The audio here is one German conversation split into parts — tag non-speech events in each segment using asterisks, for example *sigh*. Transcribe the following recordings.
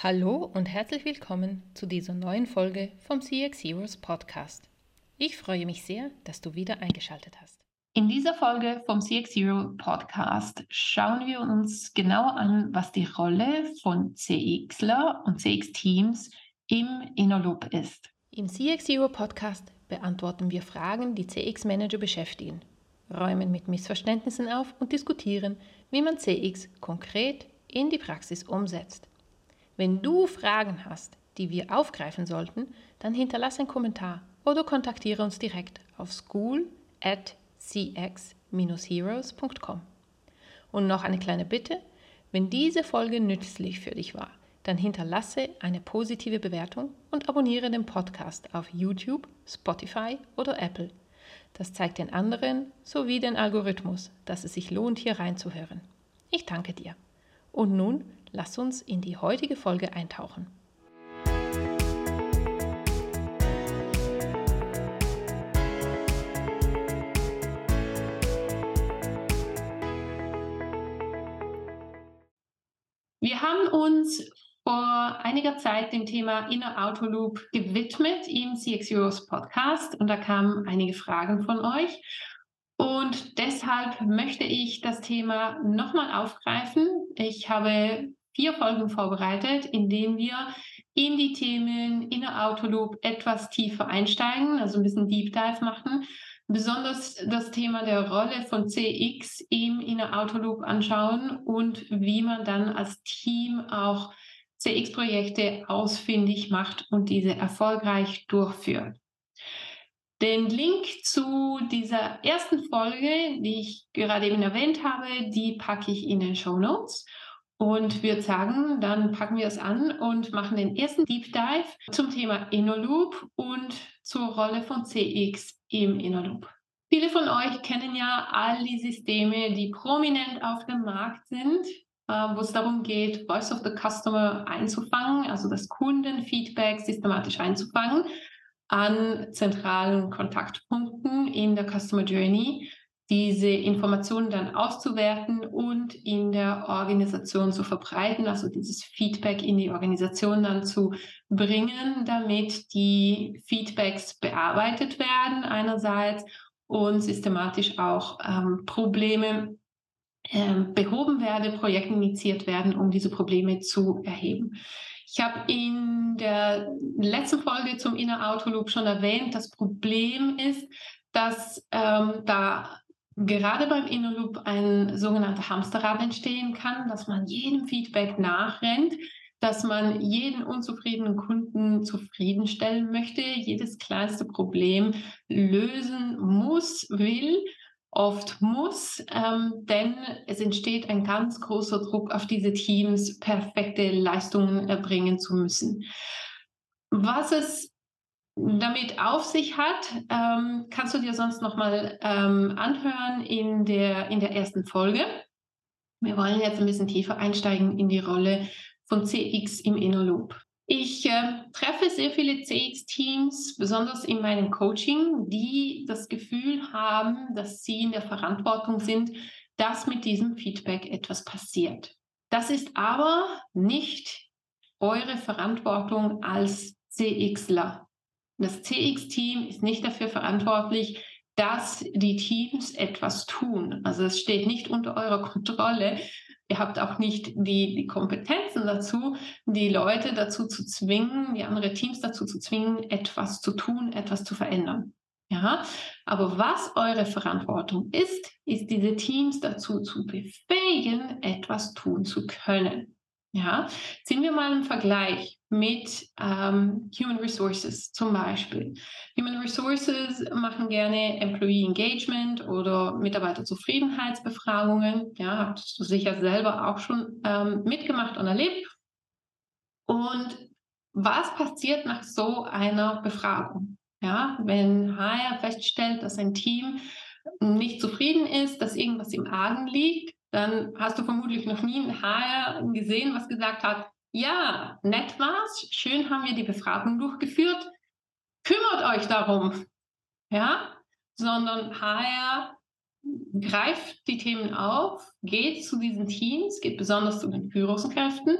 Hallo und herzlich willkommen zu dieser neuen Folge vom CX Heroes Podcast. Ich freue mich sehr, dass du wieder eingeschaltet hast. In dieser Folge vom CX Hero Podcast schauen wir uns genauer an, was die Rolle von CXler und CX-Teams im Innerloop ist. Im CX Hero Podcast beantworten wir Fragen, die CX-Manager beschäftigen, räumen mit Missverständnissen auf und diskutieren, wie man CX konkret in die Praxis umsetzt. Wenn du Fragen hast, die wir aufgreifen sollten, dann hinterlasse einen Kommentar oder kontaktiere uns direkt auf school at cx-heroes.com. Und noch eine kleine Bitte, wenn diese Folge nützlich für dich war, dann hinterlasse eine positive Bewertung und abonniere den Podcast auf YouTube, Spotify oder Apple. Das zeigt den anderen sowie den Algorithmus, dass es sich lohnt, hier reinzuhören. Ich danke dir. Und nun lass uns in die heutige Folge eintauchen. Wir haben uns vor einiger Zeit dem Thema Inner Auto Loop gewidmet im CX Heroes Podcast und da kamen einige Fragen von euch. Und deshalb möchte ich das Thema nochmal aufgreifen. Ich habe vier Folgen vorbereitet, in denen wir in die Themen Inner Auto Loop etwas tiefer einsteigen, also ein bisschen Deep Dive machen. Besonders das Thema der Rolle von CX im Inner Auto Loop anschauen und wie man dann als Team auch CX-Projekte ausfindig macht und diese erfolgreich durchführt. Den Link zu dieser ersten Folge, die ich gerade eben erwähnt habe, die packe ich in den Show Notes. Und wir sagen, dann packen wir es an und machen den ersten Deep Dive zum Thema InnoLoop und zur Rolle von CX im InnoLoop. Viele von euch kennen ja all die Systeme, die prominent auf dem Markt sind, äh, wo es darum geht, Voice of the Customer einzufangen, also das Kundenfeedback systematisch einzufangen an zentralen Kontaktpunkten in der Customer Journey diese Informationen dann auszuwerten und in der Organisation zu verbreiten, also dieses Feedback in die Organisation dann zu bringen, damit die Feedbacks bearbeitet werden einerseits und systematisch auch ähm, Probleme ähm, behoben werden, Projekte initiiert werden, um diese Probleme zu erheben. Ich habe in der letzten Folge zum Inner Auto schon erwähnt, das Problem ist, dass ähm, da gerade beim Inner ein sogenannter Hamsterrad entstehen kann, dass man jedem Feedback nachrennt, dass man jeden unzufriedenen Kunden zufriedenstellen möchte, jedes kleinste Problem lösen muss, will, oft muss, ähm, denn es entsteht ein ganz großer Druck auf diese Teams, perfekte Leistungen erbringen zu müssen. Was es damit auf sich hat, ähm, kannst du dir sonst nochmal ähm, anhören in der, in der ersten Folge. Wir wollen jetzt ein bisschen tiefer einsteigen in die Rolle von CX im Inner Loop. Ich äh, treffe sehr viele CX-Teams, besonders in meinem Coaching, die das Gefühl haben, dass sie in der Verantwortung sind, dass mit diesem Feedback etwas passiert. Das ist aber nicht eure Verantwortung als CXler. Das CX-Team ist nicht dafür verantwortlich, dass die Teams etwas tun. Also es steht nicht unter eurer Kontrolle. Ihr habt auch nicht die, die Kompetenzen dazu, die Leute dazu zu zwingen, die andere Teams dazu zu zwingen, etwas zu tun, etwas zu verändern. Ja, aber was eure Verantwortung ist, ist diese Teams dazu zu befähigen, etwas tun zu können. Ja, ziehen wir mal einen Vergleich mit ähm, Human Resources zum Beispiel. Human Resources machen gerne Employee Engagement oder Mitarbeiterzufriedenheitsbefragungen. Ja, hast du sicher selber auch schon ähm, mitgemacht und erlebt. Und was passiert nach so einer Befragung? Ja, wenn HR feststellt, dass ein Team nicht zufrieden ist, dass irgendwas im Argen liegt, dann hast du vermutlich noch nie ein HR gesehen, was gesagt hat, ja, nett war's, schön haben wir die Befragung durchgeführt, kümmert euch darum, ja, sondern HR greift die Themen auf, geht zu diesen Teams, geht besonders zu den Führungskräften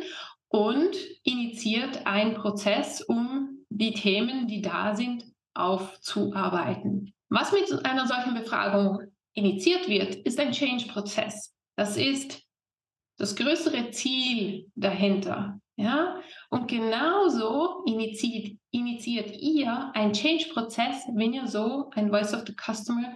und initiiert einen Prozess, um die Themen, die da sind, aufzuarbeiten. Was mit einer solchen Befragung initiiert wird, ist ein Change-Prozess. Das ist das größere Ziel dahinter. Ja? Und genauso initiiert, initiiert ihr einen Change-Prozess, wenn ihr so ein Voice of the Customer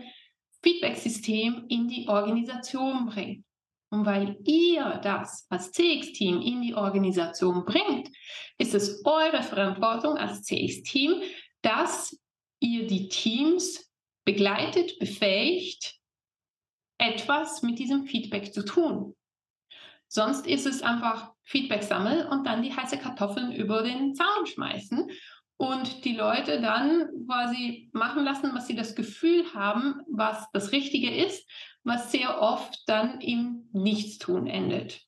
Feedback-System in die Organisation bringt. Und weil ihr das als CX-Team in die Organisation bringt, ist es eure Verantwortung als CX-Team, dass ihr die Teams begleitet, befähigt, etwas mit diesem Feedback zu tun. Sonst ist es einfach Feedback sammeln und dann die heiße Kartoffeln über den Zaun schmeißen und die Leute dann quasi machen lassen, was sie das Gefühl haben, was das Richtige ist, was sehr oft dann im Nichtstun endet.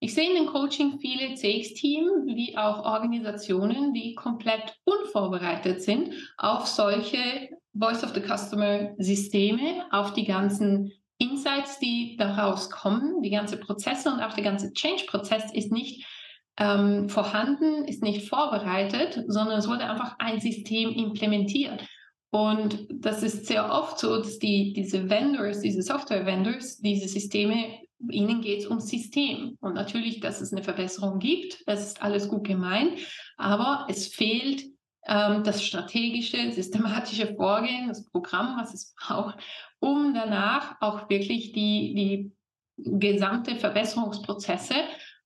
Ich sehe in dem Coaching viele CX-Teams wie auch Organisationen, die komplett unvorbereitet sind auf solche Voice of the Customer Systeme, auf die ganzen Insights, die daraus kommen, die ganze Prozesse und auch der ganze Change-Prozess ist nicht ähm, vorhanden, ist nicht vorbereitet, sondern es wurde einfach ein System implementiert. Und das ist sehr oft so, dass die, diese Vendors, diese Software-Vendors, diese Systeme ihnen geht es ums System. Und natürlich, dass es eine Verbesserung gibt, das ist alles gut gemeint, aber es fehlt das strategische, systematische Vorgehen, das Programm, was es *laughs* braucht, um danach auch wirklich die, die gesamte Verbesserungsprozesse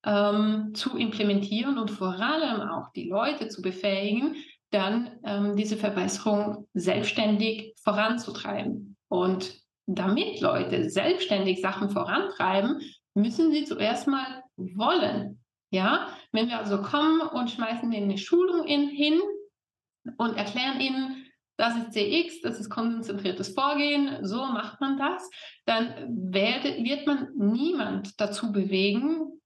ähm, zu implementieren und vor allem auch die Leute zu befähigen, dann ähm, diese Verbesserung selbstständig voranzutreiben. Und damit Leute selbstständig Sachen vorantreiben, müssen sie zuerst mal wollen. Ja, wenn wir also kommen und schmeißen ihnen eine Schulung in, hin und erklären ihnen, das ist CX, das ist konzentriertes Vorgehen, so macht man das, dann werde, wird man niemand dazu bewegen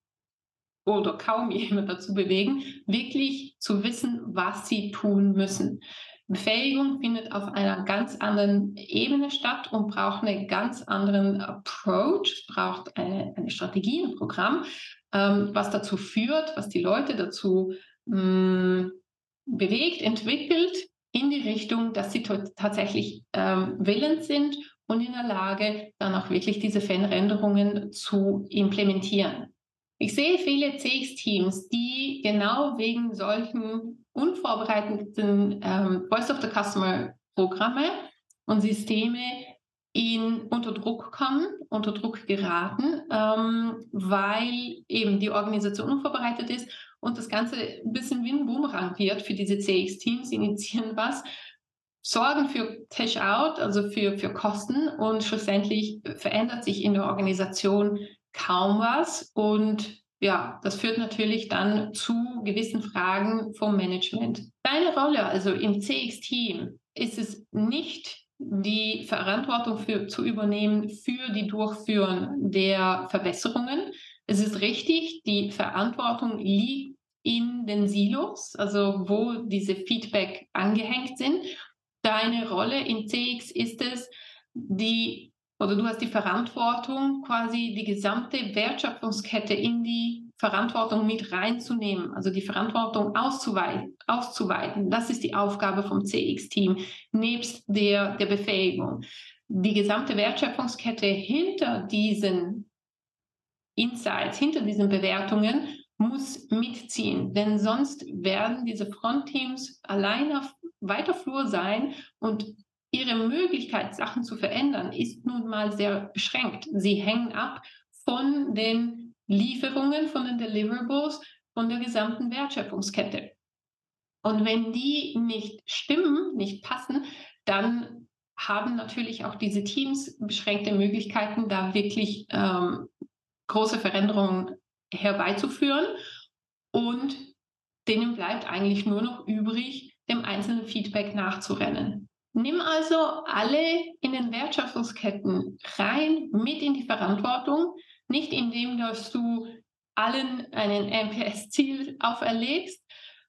oder kaum *laughs* jemand dazu bewegen, wirklich zu wissen, was sie tun müssen. Befähigung findet auf einer ganz anderen Ebene statt und braucht einen ganz anderen Approach, braucht eine, eine Strategie, ein Programm, ähm, was dazu führt, was die Leute dazu mh, mm, bewegt, entwickelt in die Richtung, dass sie tatsächlich ähm, willens sind und in der Lage, dann auch wirklich diese Veränderungen zu implementieren. Ich sehe viele CX-Teams, die genau wegen solchen unvorbereiteten ähm, Voice of the Customer Programme und Systeme in unter Druck kommen, unter Druck geraten, ähm, weil eben die Organisation unvorbereitet ist und das Ganze ein bisschen wie ein Boomerang wird für diese CX-Teams, initiieren was, sorgen für Cash-out, also für, für Kosten und schlussendlich verändert sich in der Organisation kaum was. Und ja, das führt natürlich dann zu gewissen Fragen vom Management. Deine Rolle also im CX-Team ist es nicht die Verantwortung für, zu übernehmen für die Durchführung der Verbesserungen. Es ist richtig, die Verantwortung liegt in den Silos, also wo diese Feedback angehängt sind. Deine Rolle in CX ist es, die oder du hast die Verantwortung, quasi die gesamte Wertschöpfungskette in die Verantwortung mit reinzunehmen, also die Verantwortung auszuweiten. auszuweiten. Das ist die Aufgabe vom CX-Team, nebst der, der Befähigung. Die gesamte Wertschöpfungskette hinter diesen Insights, hinter diesen Bewertungen muss mitziehen, denn sonst werden diese Frontteams allein auf weiter Flur sein und ihre Möglichkeit, Sachen zu verändern, ist nun mal sehr beschränkt. Sie hängen ab von den Lieferungen, von den Deliverables, von der gesamten Wertschöpfungskette. Und wenn die nicht stimmen, nicht passen, dann haben natürlich auch diese Teams beschränkte Möglichkeiten, da wirklich ähm, große Veränderungen herbeizuführen. Und denen bleibt eigentlich nur noch übrig, dem einzelnen Feedback nachzurennen. Nimm also alle in den Wertschöpfungsketten rein mit in die Verantwortung, nicht indem dass du allen einen MPS-Ziel auferlegst,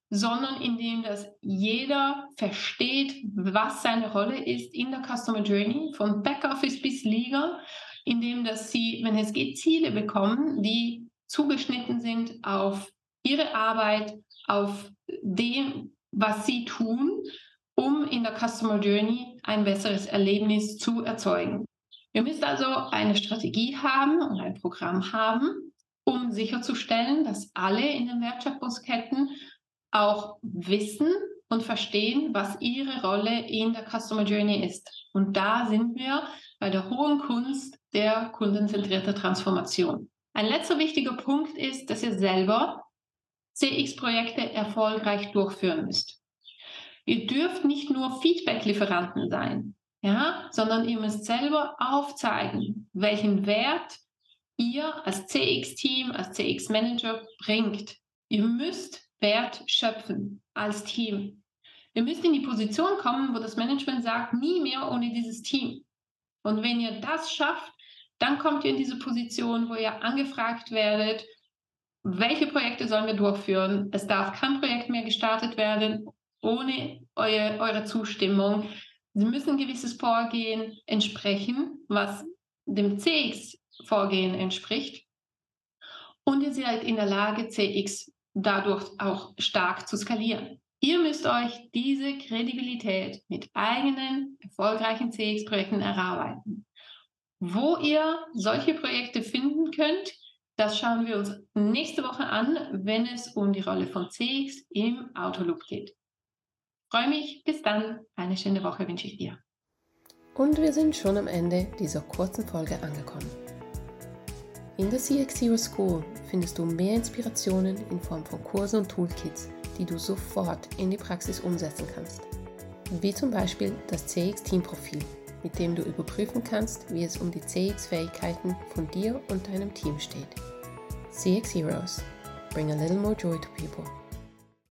sondern indem dass jeder versteht, was seine Rolle ist in der Customer Journey, von Backoffice bis Liga, indem dass sie, wenn es geht, Ziele bekommen, die zugeschnitten sind auf ihre Arbeit auf dem, was sie tun, um in der Customer Journey ein besseres Erlebnis zu erzeugen. Ihr müsst also eine Strategie haben und ein Programm haben, um sicherzustellen, dass alle in den Wertschöpfungsketten auch wissen und verstehen, was ihre Rolle in der Customer Journey ist. Und da sind wir bei der hohen Kunst der kundenzentrierten Transformation. Ein letzter wichtiger Punkt ist, dass ihr selber CX-Projekte erfolgreich durchführen müsst. Ihr dürft nicht nur Feedback-Lieferanten sein, ja, sondern ihr müsst selber aufzeigen, welchen Wert ihr als CX-Team, als CX-Manager bringt. Ihr müsst Wert schöpfen als Team. Ihr müsst in die Position kommen, wo das Management sagt, nie mehr ohne dieses Team. Und wenn ihr das schafft, dann kommt ihr in diese Position, wo ihr angefragt werdet, welche Projekte sollen wir durchführen. Es darf kein Projekt mehr gestartet werden ohne eure, eure Zustimmung. Sie müssen ein gewisses Vorgehen entsprechen, was dem CX-Vorgehen entspricht. Und ihr seid in der Lage, CX dadurch auch stark zu skalieren. Ihr müsst euch diese Kredibilität mit eigenen erfolgreichen CX-Projekten erarbeiten. Wo ihr solche Projekte finden könnt, das schauen wir uns nächste Woche an, wenn es um die Rolle von CX im Autoloop geht. Freue mich, bis dann, eine schöne Woche wünsche ich dir. Und wir sind schon am Ende dieser kurzen Folge angekommen. In der CX Hero School findest du mehr Inspirationen in Form von Kursen und Toolkits, die du sofort in die Praxis umsetzen kannst. Wie zum Beispiel das CX Team Profil, mit dem du überprüfen kannst, wie es um die CX-Fähigkeiten von dir und deinem Team steht. CX Heroes. Bring a little more joy to people.